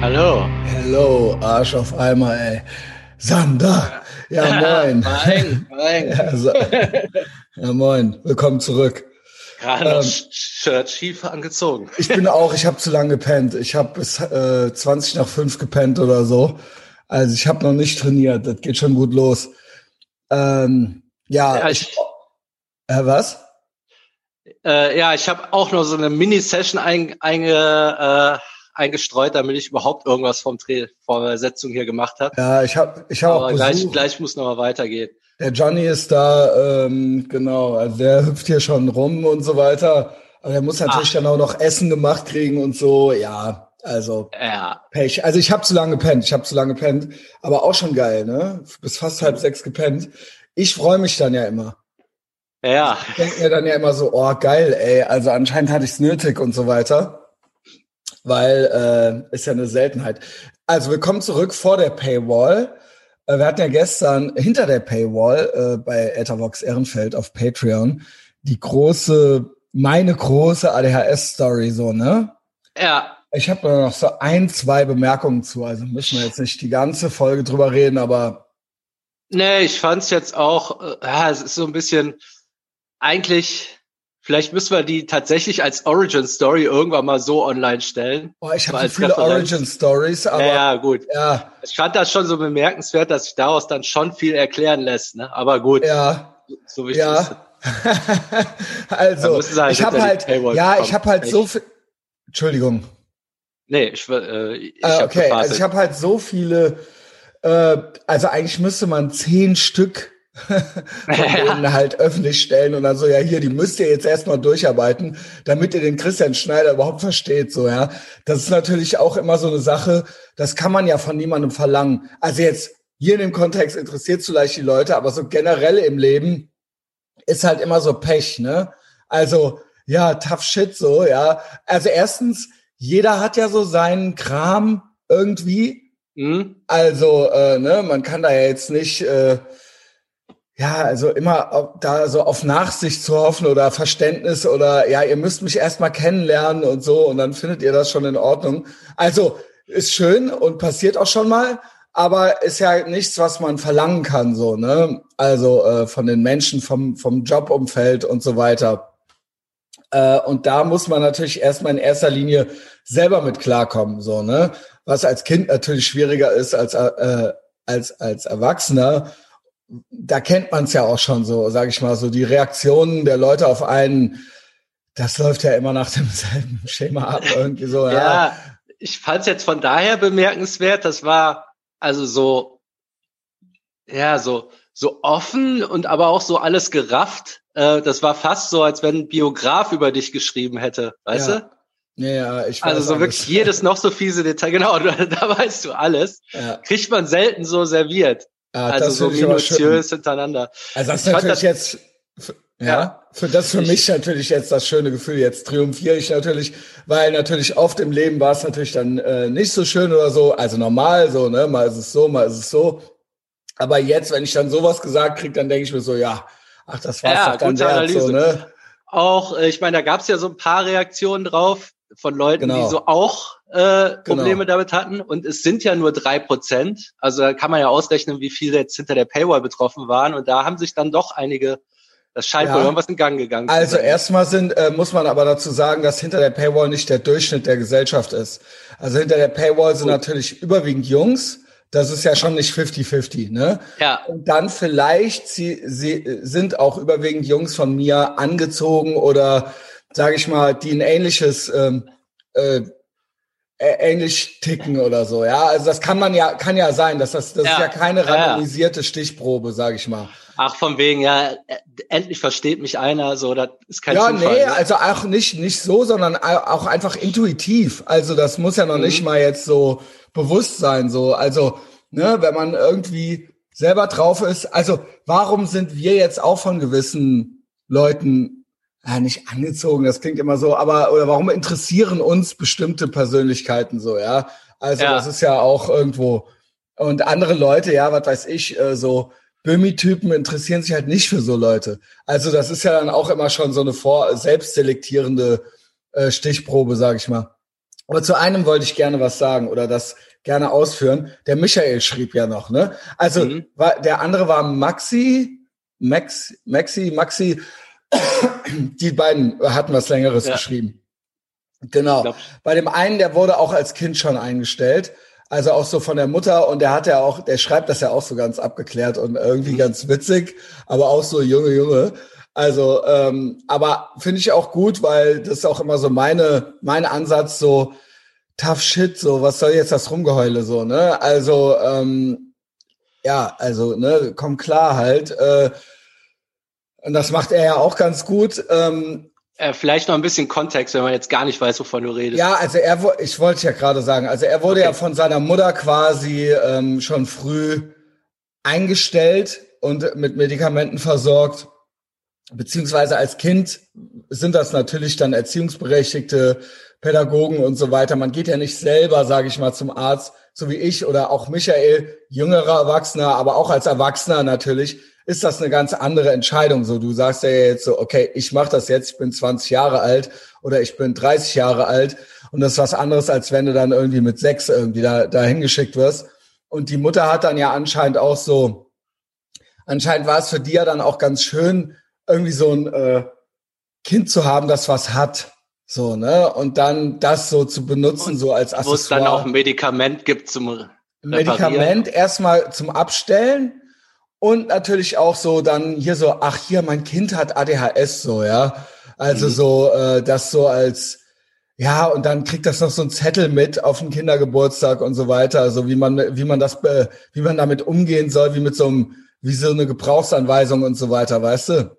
Hallo. Hello, Arsch auf einmal, ey. Sander. Ja, moin. moin, moin. Ja, so, ja, moin. Willkommen zurück. Gerade noch ähm, Shirt schief angezogen. Ich bin auch, ich habe zu lange gepennt. Ich habe bis äh, 20 nach 5 gepennt oder so. Also ich habe noch nicht trainiert. Das geht schon gut los. Ähm, ja, ja ich, ich äh, was? Äh, ja, ich habe auch noch so eine Mini-Session ein, einge, äh, eingestreut, damit ich überhaupt irgendwas vom Dreh, vor der Setzung hier gemacht habe. Ja, ich habe ich hab Aber gleich, gleich muss noch mal weitergehen. Der Johnny ist da, ähm, genau, also der hüpft hier schon rum und so weiter. Aber er muss natürlich Ach. dann auch noch Essen gemacht kriegen und so, ja. Also ja. Pech. Also ich habe zu lange gepennt, ich habe zu lange gepennt, aber auch schon geil, ne? Bis fast halb sechs gepennt. Ich freue mich dann ja immer. Ja. Ich denke mir dann ja immer so, oh geil, ey, also anscheinend hatte ich es nötig und so weiter weil äh, ist ja eine Seltenheit. Also wir kommen zurück vor der Paywall. Äh, wir hatten ja gestern hinter der Paywall äh, bei Ethervox Ehrenfeld auf Patreon die große, meine große ADHS-Story so, ne? Ja. Ich habe da noch so ein, zwei Bemerkungen zu. Also müssen wir jetzt nicht die ganze Folge drüber reden, aber. Nee, ich fand's jetzt auch, äh, ja, es ist so ein bisschen eigentlich Vielleicht müssen wir die tatsächlich als Origin Story irgendwann mal so online stellen. Boah, ich habe so viele Referenz. Origin Stories, aber ja, ja, gut. Ja. Ich fand das schon so bemerkenswert, dass sich daraus dann schon viel erklären lässt, ne? Aber gut. Ja. So wichtig ja. ist also, halt ich habe halt, ja, ich habe halt so viel. Entschuldigung. Nee, ich, äh, ich äh, okay, also ich habe halt so viele. Äh, also eigentlich müsste man zehn Stück von denen halt öffentlich stellen und dann so, ja, hier, die müsst ihr jetzt erstmal durcharbeiten, damit ihr den Christian Schneider überhaupt versteht, so, ja. Das ist natürlich auch immer so eine Sache, das kann man ja von niemandem verlangen. Also jetzt, hier in dem Kontext interessiert vielleicht die Leute, aber so generell im Leben ist halt immer so Pech, ne? Also, ja, tough shit, so, ja. Also erstens, jeder hat ja so seinen Kram irgendwie. Mhm. Also, äh, ne, man kann da ja jetzt nicht, äh, ja, also immer da so auf Nachsicht zu hoffen oder Verständnis oder ja, ihr müsst mich erstmal kennenlernen und so und dann findet ihr das schon in Ordnung. Also ist schön und passiert auch schon mal, aber ist ja nichts, was man verlangen kann, so, ne? Also äh, von den Menschen, vom, vom Jobumfeld und so weiter. Äh, und da muss man natürlich erstmal in erster Linie selber mit klarkommen, so, ne? Was als Kind natürlich schwieriger ist als, äh, als, als Erwachsener da kennt man es ja auch schon so, sage ich mal, so die Reaktionen der Leute auf einen, das läuft ja immer nach demselben Schema ab irgendwie so. ja, ja ich fand es jetzt von daher bemerkenswert, das war also so, ja, so, so offen und aber auch so alles gerafft. Äh, das war fast so, als wenn ein Biograf über dich geschrieben hätte, weißt ja. du? Ja, ich weiß Also so alles. wirklich jedes noch so fiese Detail, genau, da, da weißt du alles. Ja. Kriegt man selten so serviert. Ja, also so minutiös hintereinander. Also das ist natürlich das, jetzt, ja, ja, für das für ich, mich natürlich jetzt das schöne Gefühl. Jetzt triumphiere ich natürlich, weil natürlich oft im Leben war es natürlich dann äh, nicht so schön oder so. Also normal so, ne? Mal ist es so, mal ist es so. Aber jetzt, wenn ich dann sowas gesagt kriege, dann denke ich mir so, ja, ach, das war's ja, doch dann wert, so, ne? Auch, äh, ich meine, da gab es ja so ein paar Reaktionen drauf von Leuten, genau. die so auch äh, Probleme genau. damit hatten. Und es sind ja nur drei Prozent. Also da kann man ja ausrechnen, wie viele jetzt hinter der Paywall betroffen waren. Und da haben sich dann doch einige das scheint ja. wohl irgendwas in Gang gegangen Also erstmal sind, äh, muss man aber dazu sagen, dass hinter der Paywall nicht der Durchschnitt der Gesellschaft ist. Also hinter der Paywall sind Gut. natürlich überwiegend Jungs. Das ist ja schon nicht 50-50, ne? Ja. Und dann vielleicht, sie, sie sind auch überwiegend Jungs von mir angezogen oder, sage ich mal, die ein ähnliches ähm, äh, ähnlich ticken oder so, ja. Also das kann man ja, kann ja sein, dass das, das ja. ist ja keine randomisierte Stichprobe, sage ich mal. Ach, von wegen, ja, endlich versteht mich einer, so, das ist kein ja, Zufall. Ja, nee, ne? also auch nicht, nicht so, sondern auch einfach intuitiv. Also das muss ja noch mhm. nicht mal jetzt so bewusst sein, so. Also, ne, wenn man irgendwie selber drauf ist, also warum sind wir jetzt auch von gewissen Leuten ja, nicht angezogen, das klingt immer so, aber oder warum interessieren uns bestimmte Persönlichkeiten so, ja? Also ja. das ist ja auch irgendwo und andere Leute, ja, was weiß ich, äh, so Bömi-Typen interessieren sich halt nicht für so Leute. Also das ist ja dann auch immer schon so eine vor selbstselektierende äh, Stichprobe, sag ich mal. Aber zu einem wollte ich gerne was sagen oder das gerne ausführen. Der Michael schrieb ja noch, ne? Also mhm. war, der andere war Maxi, Max, Maxi, Maxi. Die beiden hatten was Längeres ja. geschrieben. Genau. Bei dem einen, der wurde auch als Kind schon eingestellt. Also auch so von der Mutter und der hat ja auch, der schreibt das ja auch so ganz abgeklärt und irgendwie mhm. ganz witzig, aber auch so Junge, Junge. Also, ähm, aber finde ich auch gut, weil das ist auch immer so meine, mein Ansatz, so tough shit, so was soll jetzt das Rumgeheule so, ne? Also, ähm, ja, also, ne, komm klar halt. Äh, und das macht er ja auch ganz gut. Ähm, äh, vielleicht noch ein bisschen Kontext, wenn man jetzt gar nicht weiß, wovon du redest. Ja, also er, ich wollte ja gerade sagen, also er wurde okay. ja von seiner Mutter quasi ähm, schon früh eingestellt und mit Medikamenten versorgt. Beziehungsweise als Kind sind das natürlich dann erziehungsberechtigte Pädagogen und so weiter. Man geht ja nicht selber, sage ich mal, zum Arzt, so wie ich oder auch Michael, jüngerer Erwachsener, aber auch als Erwachsener natürlich ist das eine ganz andere Entscheidung. So, du sagst ja jetzt so, okay, ich mache das jetzt, ich bin 20 Jahre alt oder ich bin 30 Jahre alt und das ist was anderes, als wenn du dann irgendwie mit sechs irgendwie da, da hingeschickt wirst. Und die Mutter hat dann ja anscheinend auch so, anscheinend war es für die ja dann auch ganz schön, irgendwie so ein äh, Kind zu haben, das was hat. So, ne? Und dann das so zu benutzen, und so als Accessoire. Wo es dann auch ein Medikament gibt zum. Medikament erstmal zum Abstellen und natürlich auch so dann hier so, ach hier, mein Kind hat ADHS so, ja. Also mhm. so, äh, das so als, ja, und dann kriegt das noch so ein Zettel mit auf den Kindergeburtstag und so weiter, also wie man, wie man das, äh, wie man damit umgehen soll, wie mit so einem, wie so eine Gebrauchsanweisung und so weiter, weißt du?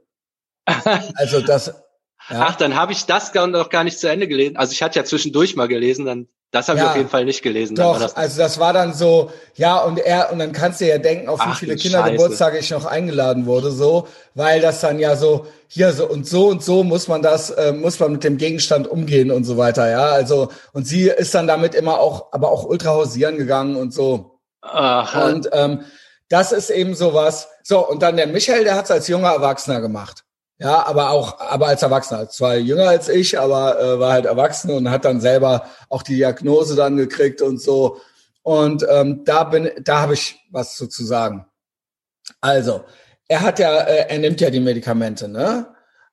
Also das. Ja. Ach, dann habe ich das noch gar nicht zu Ende gelesen. Also ich hatte ja zwischendurch mal gelesen, dann das habe ja, ich auf jeden Fall nicht gelesen. Doch, das also das war dann so, ja, und er, und dann kannst du ja denken, auf wie viele Kindergeburtstage ich noch eingeladen wurde, so, weil das dann ja so, hier so und so und so muss man das, äh, muss man mit dem Gegenstand umgehen und so weiter, ja. Also, und sie ist dann damit immer auch, aber auch ultra hausieren gegangen und so. Aha. Und ähm, das ist eben sowas. So, und dann der Michael, der hat es als junger Erwachsener gemacht. Ja, aber auch, aber als Erwachsener. Zwar jünger als ich, aber äh, war halt erwachsen und hat dann selber auch die Diagnose dann gekriegt und so. Und ähm, da bin, da habe ich was zu, zu sagen. Also, er hat ja, äh, er nimmt ja die Medikamente, ne?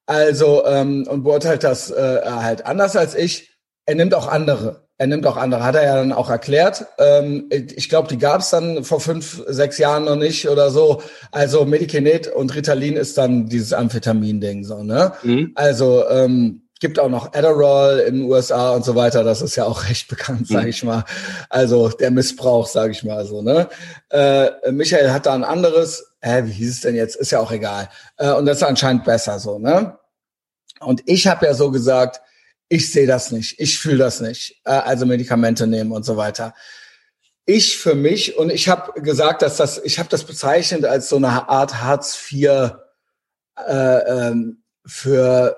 Also ähm, und beurteilt das äh, halt anders als ich. Er nimmt auch andere er nimmt auch andere, hat er ja dann auch erklärt. Ähm, ich glaube, die gab es dann vor fünf, sechs Jahren noch nicht oder so. Also Medikinet und Ritalin ist dann dieses Amphetamin-Ding so, ne? Mhm. Also ähm, gibt auch noch Adderall in den USA und so weiter. Das ist ja auch recht bekannt, sage mhm. ich mal. Also der Missbrauch, sage ich mal so. Ne? Äh, Michael hat da ein anderes. Hä, wie hieß es denn jetzt? Ist ja auch egal. Äh, und das ist anscheinend besser so. Ne? Und ich habe ja so gesagt, ich sehe das nicht, ich fühle das nicht, äh, also Medikamente nehmen und so weiter. Ich für mich und ich habe gesagt, dass das, ich habe das bezeichnet als so eine Art Hartz IV äh, ähm, für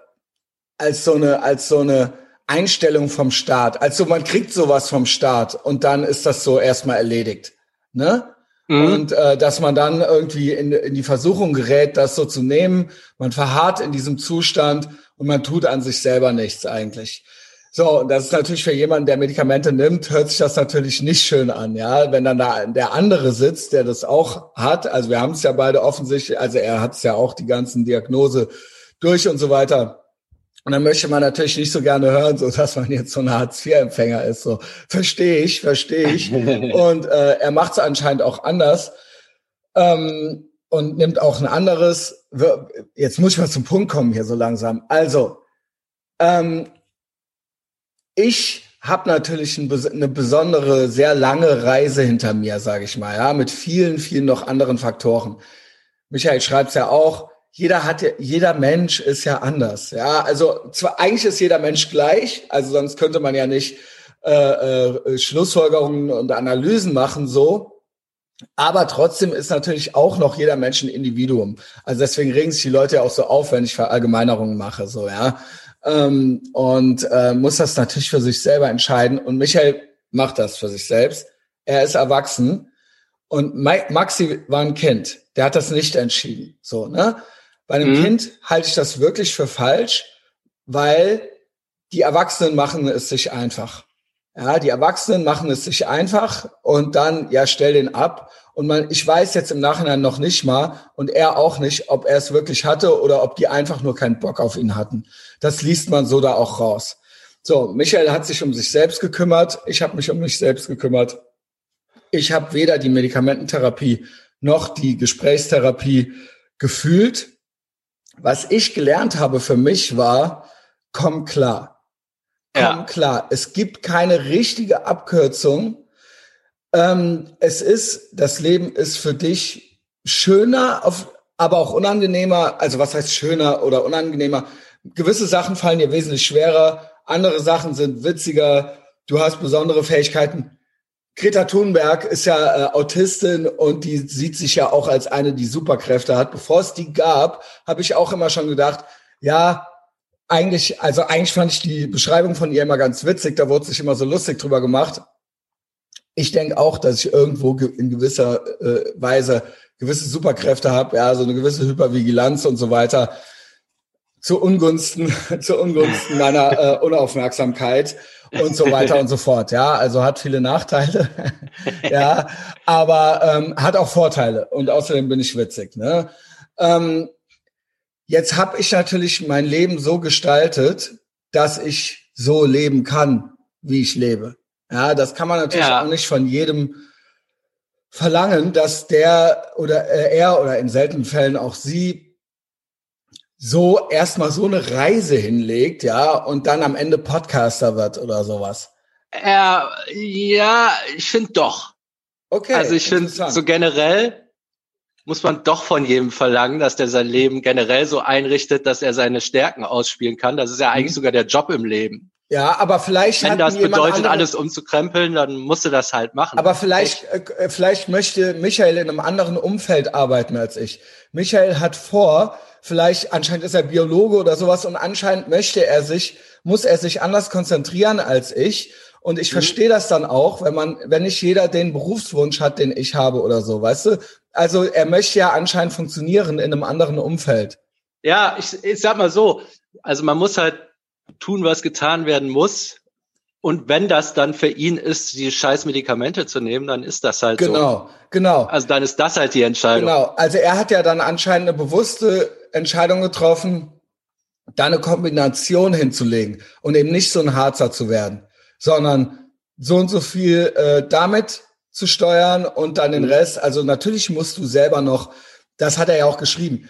als so eine als so eine Einstellung vom Staat. Also man kriegt sowas vom Staat und dann ist das so erstmal erledigt, ne? Mhm. Und äh, dass man dann irgendwie in, in die Versuchung gerät, das so zu nehmen. Man verharrt in diesem Zustand und man tut an sich selber nichts eigentlich. So, und das ist natürlich für jemanden, der Medikamente nimmt, hört sich das natürlich nicht schön an, ja. Wenn dann da der andere sitzt, der das auch hat, also wir haben es ja beide offensichtlich, also er hat es ja auch die ganzen Diagnose durch und so weiter. Und dann möchte man natürlich nicht so gerne hören, so dass man jetzt so ein Hartz-IV-Empfänger ist. So verstehe ich, verstehe ich. und äh, er macht es anscheinend auch anders. Ähm, und nimmt auch ein anderes. Jetzt muss ich mal zum Punkt kommen hier so langsam. Also, ähm, ich habe natürlich ein, eine besondere, sehr lange Reise hinter mir, sage ich mal, ja, mit vielen, vielen noch anderen Faktoren. Michael schreibt ja auch, jeder hat ja, jeder Mensch ist ja anders, ja. Also zwar eigentlich ist jeder Mensch gleich, also sonst könnte man ja nicht äh, äh, Schlussfolgerungen und Analysen machen so. Aber trotzdem ist natürlich auch noch jeder Mensch ein Individuum. Also deswegen regen sich die Leute ja auch so auf, wenn ich Verallgemeinerungen mache, so, ja. Ähm, und äh, muss das natürlich für sich selber entscheiden. Und Michael macht das für sich selbst. Er ist erwachsen. Und Maxi war ein Kind. Der hat das nicht entschieden. So, ne? Bei einem mhm. Kind halte ich das wirklich für falsch, weil die Erwachsenen machen es sich einfach. Ja, die Erwachsenen machen es sich einfach und dann, ja, stell den ab. Und man, ich weiß jetzt im Nachhinein noch nicht mal und er auch nicht, ob er es wirklich hatte oder ob die einfach nur keinen Bock auf ihn hatten. Das liest man so da auch raus. So, Michael hat sich um sich selbst gekümmert. Ich habe mich um mich selbst gekümmert. Ich habe weder die Medikamententherapie noch die Gesprächstherapie gefühlt. Was ich gelernt habe für mich war, komm klar komm ja. klar. Es gibt keine richtige Abkürzung. Ähm, es ist, das Leben ist für dich schöner, auf, aber auch unangenehmer. Also was heißt schöner oder unangenehmer? Gewisse Sachen fallen dir wesentlich schwerer. Andere Sachen sind witziger. Du hast besondere Fähigkeiten. Greta Thunberg ist ja äh, Autistin und die sieht sich ja auch als eine, die Superkräfte hat. Bevor es die gab, habe ich auch immer schon gedacht, ja, eigentlich, also eigentlich fand ich die Beschreibung von ihr immer ganz witzig, da wurde sich immer so lustig drüber gemacht. Ich denke auch, dass ich irgendwo in gewisser äh, Weise gewisse Superkräfte habe, ja, so eine gewisse Hypervigilanz und so weiter, zu Ungunsten, zu Ungunsten meiner äh, Unaufmerksamkeit und so weiter und so fort. Ja, also hat viele Nachteile, ja, aber ähm, hat auch Vorteile und außerdem bin ich witzig. Ne? Ähm, Jetzt habe ich natürlich mein Leben so gestaltet, dass ich so leben kann, wie ich lebe. Ja, das kann man natürlich ja. auch nicht von jedem verlangen, dass der oder äh, er oder in seltenen Fällen auch sie so erstmal so eine Reise hinlegt, ja, und dann am Ende Podcaster wird oder sowas. Ja, ja, ich finde doch. Okay. Also ich finde so generell muss man doch von jedem verlangen, dass der sein Leben generell so einrichtet, dass er seine Stärken ausspielen kann. Das ist ja eigentlich mhm. sogar der Job im Leben. Ja, aber vielleicht wenn das bedeutet, andere, alles umzukrempeln, dann musst du das halt machen. Aber vielleicht, äh, vielleicht möchte Michael in einem anderen Umfeld arbeiten als ich. Michael hat vor, vielleicht anscheinend ist er Biologe oder sowas und anscheinend möchte er sich, muss er sich anders konzentrieren als ich. Und ich mhm. verstehe das dann auch, wenn man, wenn nicht jeder den Berufswunsch hat, den ich habe oder so, weißt du? also er möchte ja anscheinend funktionieren in einem anderen Umfeld. Ja, ich, ich sag mal so, also man muss halt tun, was getan werden muss. Und wenn das dann für ihn ist, die scheiß Medikamente zu nehmen, dann ist das halt genau, so. Genau, genau. Also dann ist das halt die Entscheidung. Genau, also er hat ja dann anscheinend eine bewusste Entscheidung getroffen, da eine Kombination hinzulegen und eben nicht so ein Harzer zu werden, sondern so und so viel äh, damit zu steuern und dann den. Rest. Also natürlich musst du selber noch, das hat er ja auch geschrieben.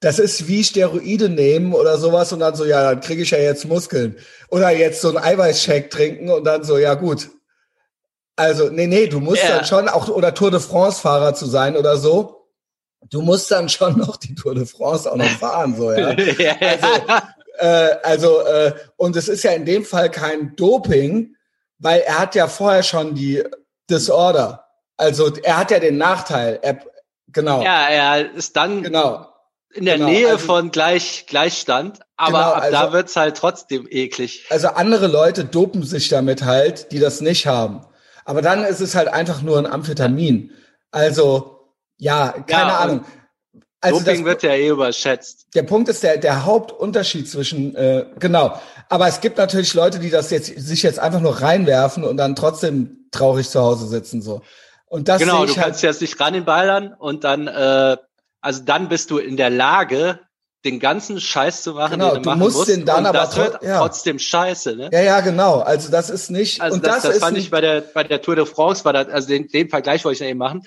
Das ist wie Steroide nehmen oder sowas und dann so, ja, dann kriege ich ja jetzt Muskeln. Oder jetzt so einen Eiweißshake trinken und dann so, ja gut. Also, nee, nee, du musst yeah. dann schon auch, oder Tour de France-Fahrer zu sein oder so. Du musst dann schon noch die Tour de France auch noch fahren, so, ja. Also, äh, also äh, und es ist ja in dem Fall kein Doping, weil er hat ja vorher schon die Disorder. Also er hat ja den Nachteil. Er, genau. Ja, er ist dann genau. in der genau. Nähe also, von Gleich, Gleichstand, aber genau, ab also, da wird's halt trotzdem eklig. Also andere Leute dopen sich damit halt, die das nicht haben. Aber dann ist es halt einfach nur ein Amphetamin. Also, ja, keine ja, Ahnung. Also Doping das, wird ja eh überschätzt. Der Punkt ist der, der Hauptunterschied zwischen, äh, genau. Aber es gibt natürlich Leute, die das jetzt, sich jetzt einfach nur reinwerfen und dann trotzdem traurig zu Hause sitzen so. Und das genau, du halt kannst jetzt nicht ran den Ballern und dann, äh, also dann bist du in der Lage, den ganzen Scheiß zu machen, genau, den du, du musst musst. den dann aber das wird ja. trotzdem scheiße, ne? Ja, ja, genau. Also das ist nicht. Also und das, das, das fand ich bei der bei der Tour de France war das, also den, den Vergleich wollte ich eben machen.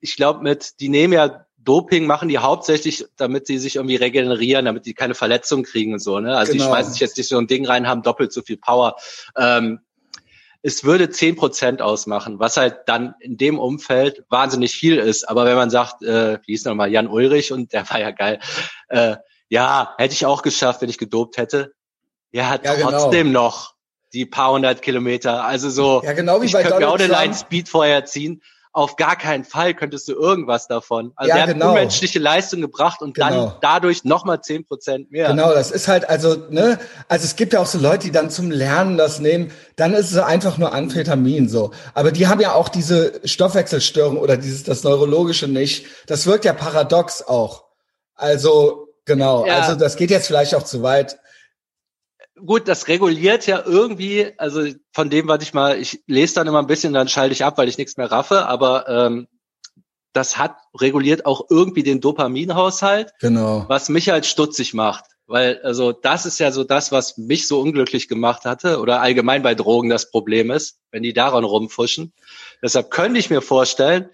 Ich glaube, mit die nehmen ja Doping machen die hauptsächlich, damit sie sich irgendwie regenerieren, damit die keine Verletzungen kriegen und so. Ne? Also genau. die schmeißen sich jetzt nicht so ein Ding rein, haben doppelt so viel Power. Ähm, es würde zehn Prozent ausmachen, was halt dann in dem Umfeld wahnsinnig viel ist. Aber wenn man sagt, äh, wie hieß nochmal, Jan Ulrich und der war ja geil, äh, ja, hätte ich auch geschafft, wenn ich gedopt hätte. Ja, hat ja, genau. trotzdem genau. noch die paar hundert Kilometer. Also so, ja, genau wie ich bei könnte mir auch eine Line Speed vorher ziehen auf gar keinen Fall könntest du irgendwas davon. Also ja, er hat genau. unmenschliche Leistung gebracht und genau. dann dadurch nochmal zehn Prozent mehr. Genau, das ist halt, also, ne, also es gibt ja auch so Leute, die dann zum Lernen das nehmen, dann ist es einfach nur Amphetamin so. Aber die haben ja auch diese Stoffwechselstörung oder dieses, das Neurologische nicht. Das wirkt ja paradox auch. Also, genau, ja. also das geht jetzt vielleicht auch zu weit. Gut, das reguliert ja irgendwie, also von dem, was ich mal, ich lese dann immer ein bisschen, dann schalte ich ab, weil ich nichts mehr raffe, aber ähm, das hat reguliert auch irgendwie den Dopaminhaushalt, genau. was mich halt stutzig macht. Weil, also das ist ja so das, was mich so unglücklich gemacht hatte oder allgemein bei Drogen das Problem ist, wenn die daran rumfuschen. Deshalb könnte ich mir vorstellen,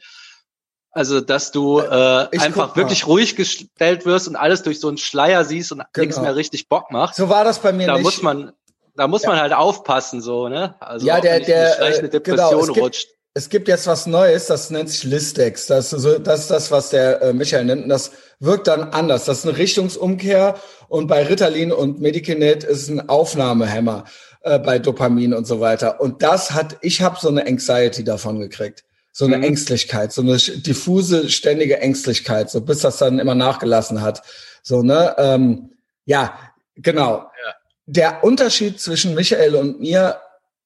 also dass du äh, einfach wirklich ruhig gestellt wirst und alles durch so einen Schleier siehst und genau. nichts mehr richtig Bock macht. So war das bei mir da nicht. Da muss man, da muss ja. man halt aufpassen, so, ne? Also ja, der, der, äh, eine Depression genau, rutscht. Gibt, es gibt jetzt was Neues, das nennt sich Listex. Das ist, so, das, ist das, was der äh, Michael nennt. Und das wirkt dann anders. Das ist eine Richtungsumkehr. Und bei Ritalin und Medikinet ist ein Aufnahmehemmer äh, bei Dopamin und so weiter. Und das hat, ich habe so eine Anxiety davon gekriegt. So eine mhm. Ängstlichkeit, so eine diffuse, ständige Ängstlichkeit, so bis das dann immer nachgelassen hat. So, ne? Ähm, ja, genau. Ja. Der Unterschied zwischen Michael und mir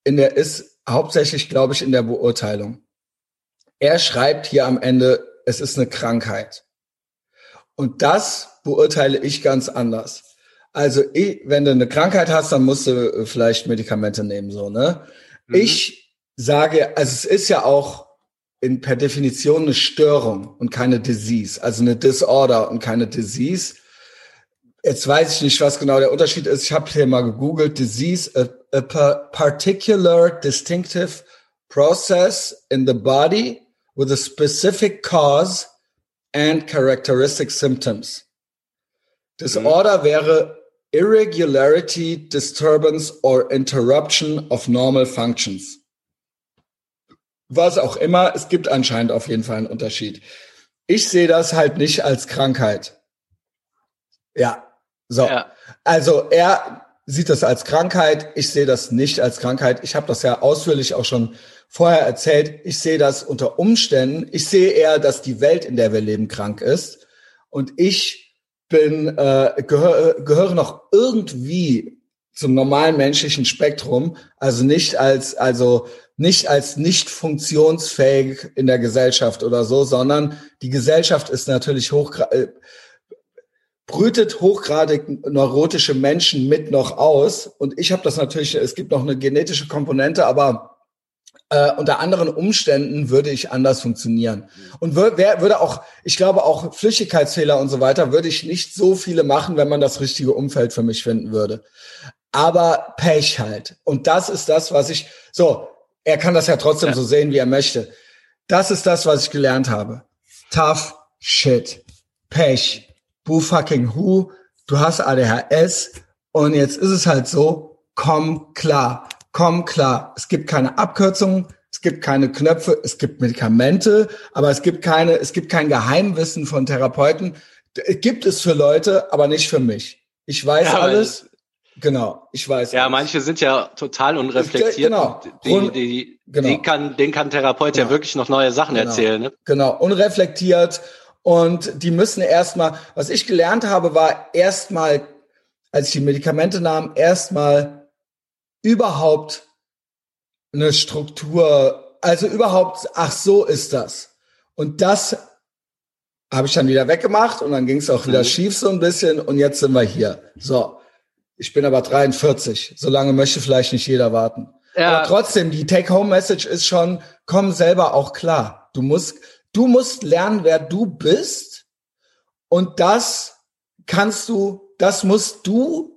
in der ist hauptsächlich, glaube ich, in der Beurteilung. Er schreibt hier am Ende, es ist eine Krankheit. Und das beurteile ich ganz anders. Also ich, wenn du eine Krankheit hast, dann musst du äh, vielleicht Medikamente nehmen, so, ne? Mhm. Ich sage, also es ist ja auch in, per Definition eine Störung und keine Disease, also eine Disorder und keine Disease. Jetzt weiß ich nicht, was genau der Unterschied ist. Ich habe hier mal gegoogelt, Disease, a, a particular distinctive process in the body with a specific cause and characteristic symptoms. Disorder mhm. wäre irregularity, disturbance or interruption of normal functions. Was auch immer, es gibt anscheinend auf jeden Fall einen Unterschied. Ich sehe das halt nicht als Krankheit. Ja, so. Ja. Also er sieht das als Krankheit, ich sehe das nicht als Krankheit. Ich habe das ja ausführlich auch schon vorher erzählt. Ich sehe das unter Umständen. Ich sehe eher, dass die Welt, in der wir leben, krank ist. Und ich bin äh, gehöre, gehöre noch irgendwie zum normalen menschlichen Spektrum, also nicht als also nicht als nicht funktionsfähig in der Gesellschaft oder so, sondern die Gesellschaft ist natürlich hoch äh, brütet hochgradig neurotische Menschen mit noch aus und ich habe das natürlich es gibt noch eine genetische Komponente, aber äh, unter anderen Umständen würde ich anders funktionieren. Und wür wer würde auch, ich glaube auch Flüchtigkeitsfehler und so weiter, würde ich nicht so viele machen, wenn man das richtige Umfeld für mich finden würde. Aber Pech halt. Und das ist das, was ich, so, er kann das ja trotzdem ja. so sehen, wie er möchte. Das ist das, was ich gelernt habe. Tough shit. Pech. Boo fucking who. Du hast ADHS. Und jetzt ist es halt so, komm klar komm klar, es gibt keine Abkürzungen, es gibt keine Knöpfe, es gibt Medikamente, aber es gibt keine, es gibt kein Geheimwissen von Therapeuten. Gibt es für Leute, aber nicht für mich. Ich weiß ja, alles. Genau, ich weiß. Ja, alles. manche sind ja total unreflektiert. Genau. Die, die, genau. Die kann, den kann Therapeut genau. ja wirklich noch neue Sachen genau. erzählen. Ne? Genau, unreflektiert. Und die müssen erstmal, was ich gelernt habe, war erstmal, als ich die Medikamente nahm, erstmal überhaupt eine Struktur, also überhaupt, ach so ist das. Und das habe ich dann wieder weggemacht und dann ging es auch wieder mhm. schief so ein bisschen und jetzt sind wir hier. So, ich bin aber 43, so lange möchte vielleicht nicht jeder warten. Ja. Aber trotzdem, die Take-Home-Message ist schon, komm selber auch klar. Du musst, du musst lernen, wer du bist und das kannst du, das musst du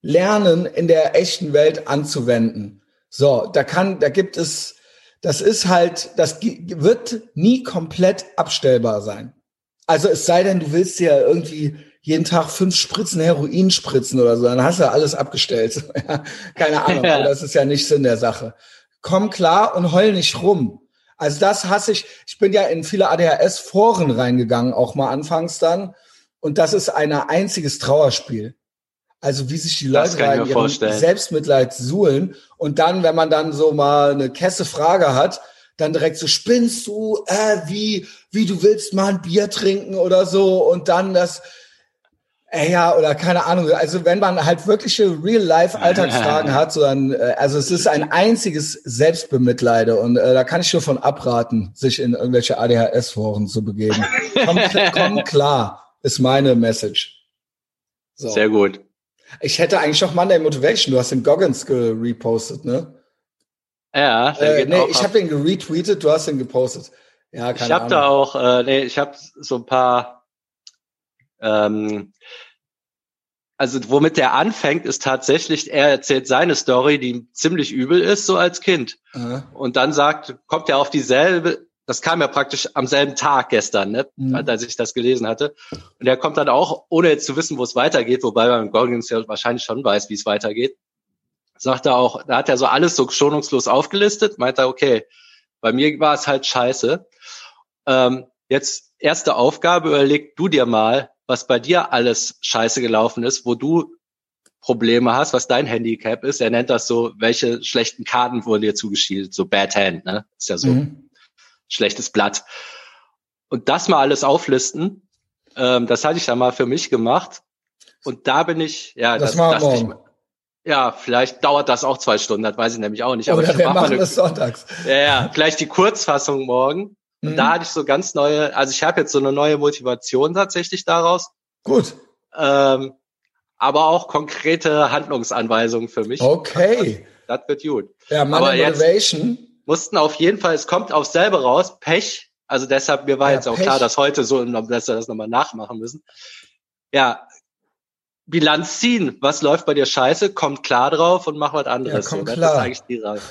lernen, in der echten Welt anzuwenden. So, da kann, da gibt es, das ist halt, das wird nie komplett abstellbar sein. Also es sei denn, du willst ja irgendwie jeden Tag fünf Spritzen Heroin spritzen oder so, dann hast du alles abgestellt. Keine Ahnung, aber das ist ja nicht Sinn der Sache. Komm klar und heul nicht rum. Also das hasse ich. Ich bin ja in viele ADHS-Foren reingegangen, auch mal anfangs dann. Und das ist ein einziges Trauerspiel. Also wie sich die Leute da in ihrem Selbstmitleid suhlen. Und dann, wenn man dann so mal eine Kesse Frage hat, dann direkt so, spinnst du, äh, wie, wie du willst mal ein Bier trinken oder so. Und dann das, ja, oder keine Ahnung. Also wenn man halt wirkliche Real-Life-Alltagsfragen hat, so dann, äh, also es ist ein einziges Selbstbemitleide. Und äh, da kann ich nur von abraten, sich in irgendwelche ADHS-Foren zu begeben. komm, komm klar, ist meine Message. So. Sehr gut. Ich hätte eigentlich auch Monday Motivation. Du hast den Goggins gerepostet, ne? Ja, äh, nee, ich habe den geretweetet, du hast den gepostet. Ja, keine ich habe da auch, äh, nee, ich habe so ein paar, ähm, also womit der anfängt, ist tatsächlich, er erzählt seine Story, die ziemlich übel ist, so als Kind. Aha. Und dann sagt, kommt er auf dieselbe, das kam ja praktisch am selben Tag gestern, ne, mhm. als ich das gelesen hatte. Und er kommt dann auch, ohne jetzt zu wissen, wo es weitergeht, wobei man Goggins ja wahrscheinlich schon weiß, wie es weitergeht, sagt er auch, da hat er so alles so schonungslos aufgelistet, meint er, okay, bei mir war es halt scheiße. Ähm, jetzt erste Aufgabe, überleg du dir mal, was bei dir alles scheiße gelaufen ist, wo du Probleme hast, was dein Handicap ist. Er nennt das so, welche schlechten Karten wurden dir zugeschielt, so Bad Hand, ne? Ist ja so mhm. schlechtes Blatt. Und das mal alles auflisten, ähm, das hatte ich dann mal für mich gemacht. Und da bin ich, ja, das, das, das ich, ja, vielleicht dauert das auch zwei Stunden, das weiß ich nämlich auch nicht. Aber Oder wir machen das sonntags. Ja, ja, vielleicht die Kurzfassung morgen. Und mhm. da hatte ich so ganz neue, also ich habe jetzt so eine neue Motivation tatsächlich daraus. Gut. Ähm, aber auch konkrete Handlungsanweisungen für mich. Okay. Das, das wird gut. Ja, meine aber Motivation. mussten auf jeden Fall, es kommt aufs selbe raus, Pech. Also deshalb, mir war ja, jetzt auch Pech. klar, dass heute so, dass wir das nochmal nachmachen müssen. Ja, Bilanz ziehen. Was läuft bei dir scheiße? Kommt klar drauf und mach was anderes. Ja, kommt so, klar.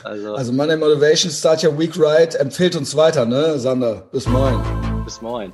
Also, also Monday Motivation, start your week right. Empfehlt uns weiter, ne, Sander? Bis moin. Bis moin.